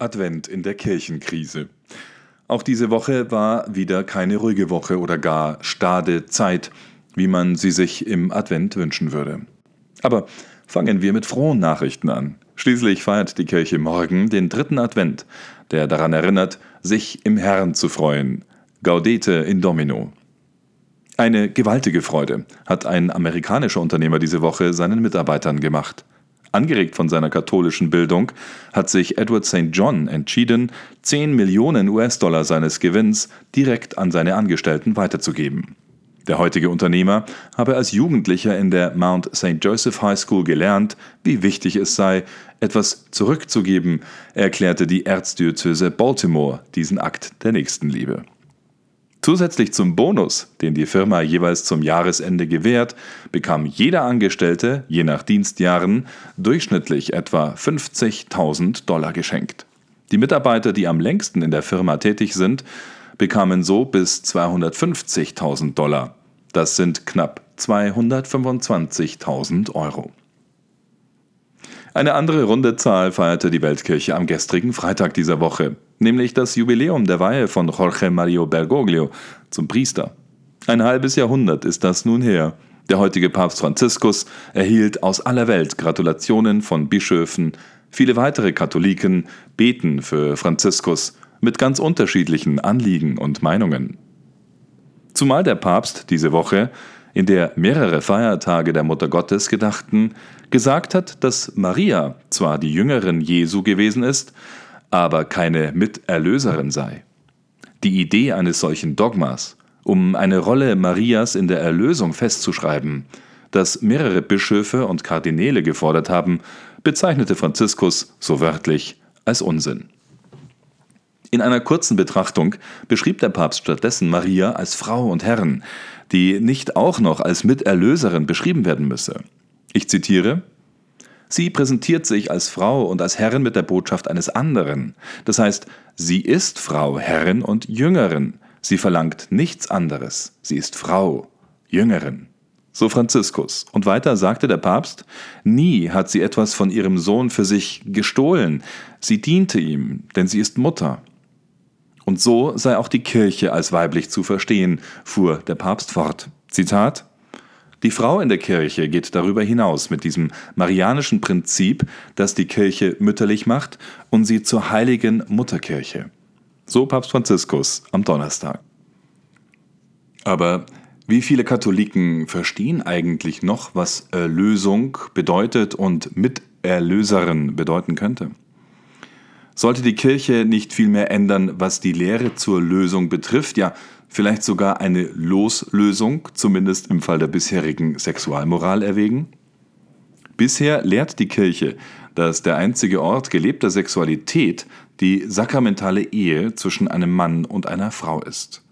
Advent in der Kirchenkrise. Auch diese Woche war wieder keine ruhige Woche oder gar stade Zeit, wie man sie sich im Advent wünschen würde. Aber fangen wir mit frohen Nachrichten an. Schließlich feiert die Kirche morgen den dritten Advent, der daran erinnert, sich im Herrn zu freuen. Gaudete in Domino. Eine gewaltige Freude hat ein amerikanischer Unternehmer diese Woche seinen Mitarbeitern gemacht. Angeregt von seiner katholischen Bildung hat sich Edward St. John entschieden, 10 Millionen US-Dollar seines Gewinns direkt an seine Angestellten weiterzugeben. Der heutige Unternehmer habe als Jugendlicher in der Mount St. Joseph High School gelernt, wie wichtig es sei, etwas zurückzugeben, erklärte die Erzdiözese Baltimore diesen Akt der Nächstenliebe. Zusätzlich zum Bonus, den die Firma jeweils zum Jahresende gewährt, bekam jeder Angestellte, je nach Dienstjahren, durchschnittlich etwa 50.000 Dollar geschenkt. Die Mitarbeiter, die am längsten in der Firma tätig sind, bekamen so bis 250.000 Dollar. Das sind knapp 225.000 Euro. Eine andere runde Zahl feierte die Weltkirche am gestrigen Freitag dieser Woche, nämlich das Jubiläum der Weihe von Jorge Mario Bergoglio zum Priester. Ein halbes Jahrhundert ist das nun her. Der heutige Papst Franziskus erhielt aus aller Welt Gratulationen von Bischöfen. Viele weitere Katholiken beten für Franziskus mit ganz unterschiedlichen Anliegen und Meinungen. Zumal der Papst diese Woche in der mehrere Feiertage der Mutter Gottes gedachten, gesagt hat, dass Maria zwar die Jüngerin Jesu gewesen ist, aber keine Miterlöserin sei. Die Idee eines solchen Dogmas, um eine Rolle Marias in der Erlösung festzuschreiben, das mehrere Bischöfe und Kardinäle gefordert haben, bezeichnete Franziskus so wörtlich als Unsinn. In einer kurzen Betrachtung beschrieb der Papst stattdessen Maria als Frau und Herrin, die nicht auch noch als Miterlöserin beschrieben werden müsse. Ich zitiere Sie präsentiert sich als Frau und als Herrin mit der Botschaft eines anderen. Das heißt, sie ist Frau, Herrin und Jüngerin. Sie verlangt nichts anderes. Sie ist Frau, Jüngerin. So Franziskus. Und weiter sagte der Papst, nie hat sie etwas von ihrem Sohn für sich gestohlen. Sie diente ihm, denn sie ist Mutter. Und so sei auch die Kirche als weiblich zu verstehen, fuhr der Papst fort. Zitat Die Frau in der Kirche geht darüber hinaus mit diesem marianischen Prinzip, das die Kirche mütterlich macht und sie zur heiligen Mutterkirche. So Papst Franziskus am Donnerstag. Aber wie viele Katholiken verstehen eigentlich noch, was Erlösung bedeutet und Miterlöserin bedeuten könnte? Sollte die Kirche nicht viel mehr ändern, was die Lehre zur Lösung betrifft, ja vielleicht sogar eine Loslösung, zumindest im Fall der bisherigen Sexualmoral erwägen? Bisher lehrt die Kirche, dass der einzige Ort gelebter Sexualität die sakramentale Ehe zwischen einem Mann und einer Frau ist.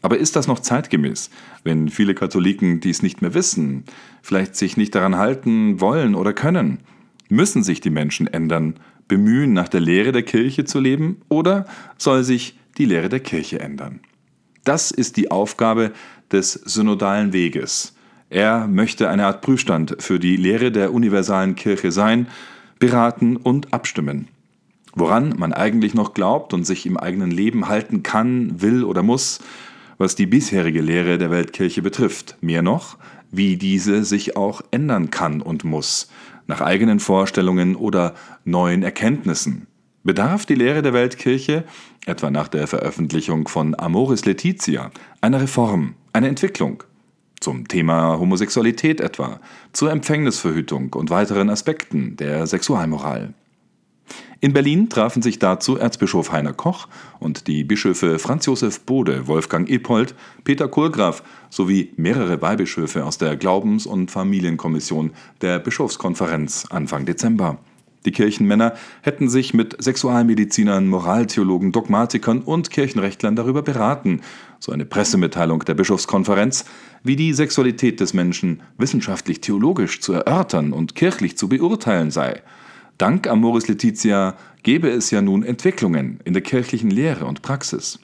Aber ist das noch zeitgemäß, wenn viele Katholiken dies nicht mehr wissen, vielleicht sich nicht daran halten wollen oder können? Müssen sich die Menschen ändern, bemühen, nach der Lehre der Kirche zu leben, oder soll sich die Lehre der Kirche ändern? Das ist die Aufgabe des synodalen Weges. Er möchte eine Art Prüfstand für die Lehre der universalen Kirche sein, beraten und abstimmen. Woran man eigentlich noch glaubt und sich im eigenen Leben halten kann, will oder muss, was die bisherige Lehre der Weltkirche betrifft. Mehr noch, wie diese sich auch ändern kann und muss, nach eigenen Vorstellungen oder neuen Erkenntnissen. Bedarf die Lehre der Weltkirche, etwa nach der Veröffentlichung von Amoris Laetitia, einer Reform, einer Entwicklung? Zum Thema Homosexualität etwa, zur Empfängnisverhütung und weiteren Aspekten der Sexualmoral. In Berlin trafen sich dazu Erzbischof Heiner Koch und die Bischöfe Franz Josef Bode, Wolfgang Epold, Peter Kohlgraf sowie mehrere Weihbischöfe aus der Glaubens- und Familienkommission der Bischofskonferenz Anfang Dezember. Die Kirchenmänner hätten sich mit Sexualmedizinern, Moraltheologen, Dogmatikern und Kirchenrechtlern darüber beraten, so eine Pressemitteilung der Bischofskonferenz, wie die Sexualität des Menschen wissenschaftlich-theologisch zu erörtern und kirchlich zu beurteilen sei. Dank Amoris Laetitia gebe es ja nun Entwicklungen in der kirchlichen Lehre und Praxis.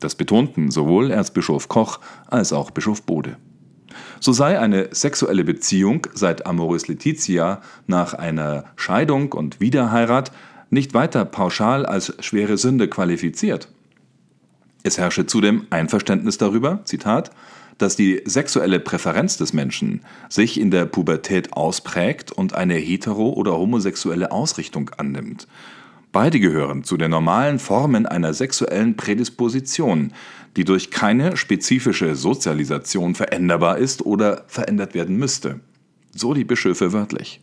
Das betonten sowohl Erzbischof Koch als auch Bischof Bode. So sei eine sexuelle Beziehung seit Amoris Laetitia nach einer Scheidung und Wiederheirat nicht weiter pauschal als schwere Sünde qualifiziert. Es herrsche zudem Einverständnis darüber, Zitat, dass die sexuelle Präferenz des Menschen sich in der Pubertät ausprägt und eine hetero- oder homosexuelle Ausrichtung annimmt. Beide gehören zu den normalen Formen einer sexuellen Prädisposition, die durch keine spezifische Sozialisation veränderbar ist oder verändert werden müsste. So die Bischöfe wörtlich.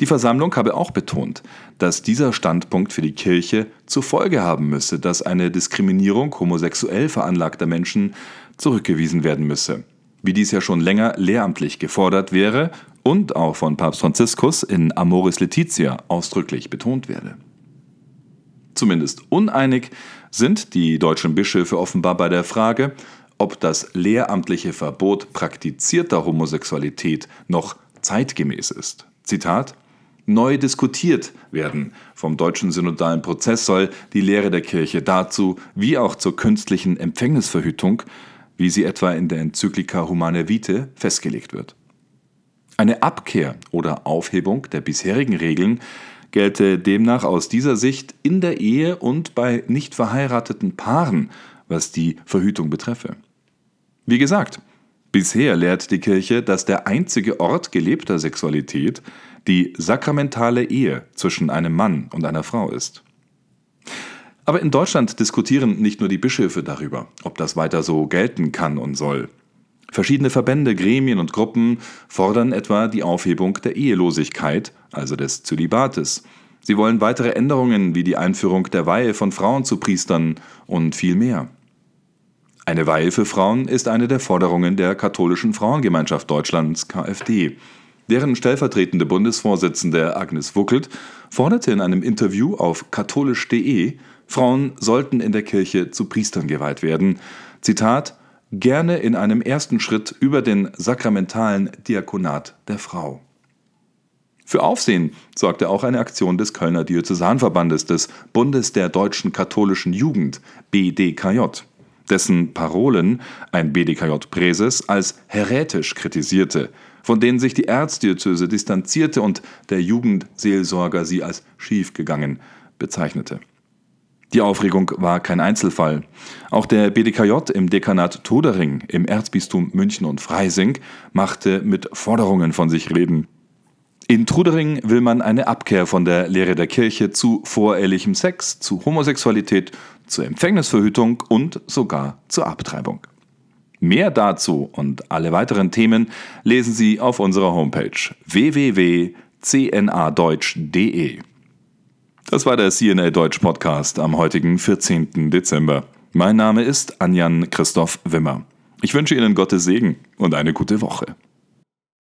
Die Versammlung habe auch betont, dass dieser Standpunkt für die Kirche zur Folge haben müsse, dass eine Diskriminierung homosexuell veranlagter Menschen zurückgewiesen werden müsse, wie dies ja schon länger lehramtlich gefordert wäre und auch von Papst Franziskus in Amoris Laetitia ausdrücklich betont werde. Zumindest uneinig sind die deutschen Bischöfe offenbar bei der Frage, ob das lehramtliche Verbot praktizierter Homosexualität noch zeitgemäß ist. Zitat Neu diskutiert werden. Vom deutschen synodalen Prozess soll die Lehre der Kirche dazu, wie auch zur künstlichen Empfängnisverhütung, wie sie etwa in der Enzyklika Humane Vitae festgelegt wird. Eine Abkehr oder Aufhebung der bisherigen Regeln gelte demnach aus dieser Sicht in der Ehe und bei nicht verheirateten Paaren, was die Verhütung betreffe. Wie gesagt, bisher lehrt die Kirche, dass der einzige Ort gelebter Sexualität die sakramentale Ehe zwischen einem Mann und einer Frau ist. Aber in Deutschland diskutieren nicht nur die Bischöfe darüber, ob das weiter so gelten kann und soll. Verschiedene Verbände, Gremien und Gruppen fordern etwa die Aufhebung der Ehelosigkeit, also des Zölibates. Sie wollen weitere Änderungen wie die Einführung der Weihe von Frauen zu Priestern und viel mehr. Eine Weihe für Frauen ist eine der Forderungen der Katholischen Frauengemeinschaft Deutschlands KfD. Deren stellvertretende Bundesvorsitzende Agnes Wuckelt forderte in einem Interview auf katholisch.de, Frauen sollten in der Kirche zu Priestern geweiht werden. Zitat gerne in einem ersten Schritt über den sakramentalen Diakonat der Frau. Für Aufsehen sorgte auch eine Aktion des Kölner Diözesanverbandes des Bundes der deutschen katholischen Jugend BDKJ, dessen Parolen ein BDKJ-Präses als heretisch kritisierte, von denen sich die Erzdiözese distanzierte und der Jugendseelsorger sie als schiefgegangen bezeichnete. Die Aufregung war kein Einzelfall. Auch der BDKJ im Dekanat Todering im Erzbistum München und Freising machte mit Forderungen von sich reden. In Trudering will man eine Abkehr von der Lehre der Kirche zu vorehelichem Sex, zu Homosexualität, zur Empfängnisverhütung und sogar zur Abtreibung. Mehr dazu und alle weiteren Themen lesen Sie auf unserer Homepage www.cnadeutsch.de. Das war der CNA Deutsch Podcast am heutigen 14. Dezember. Mein Name ist Anjan Christoph Wimmer. Ich wünsche Ihnen Gottes Segen und eine gute Woche.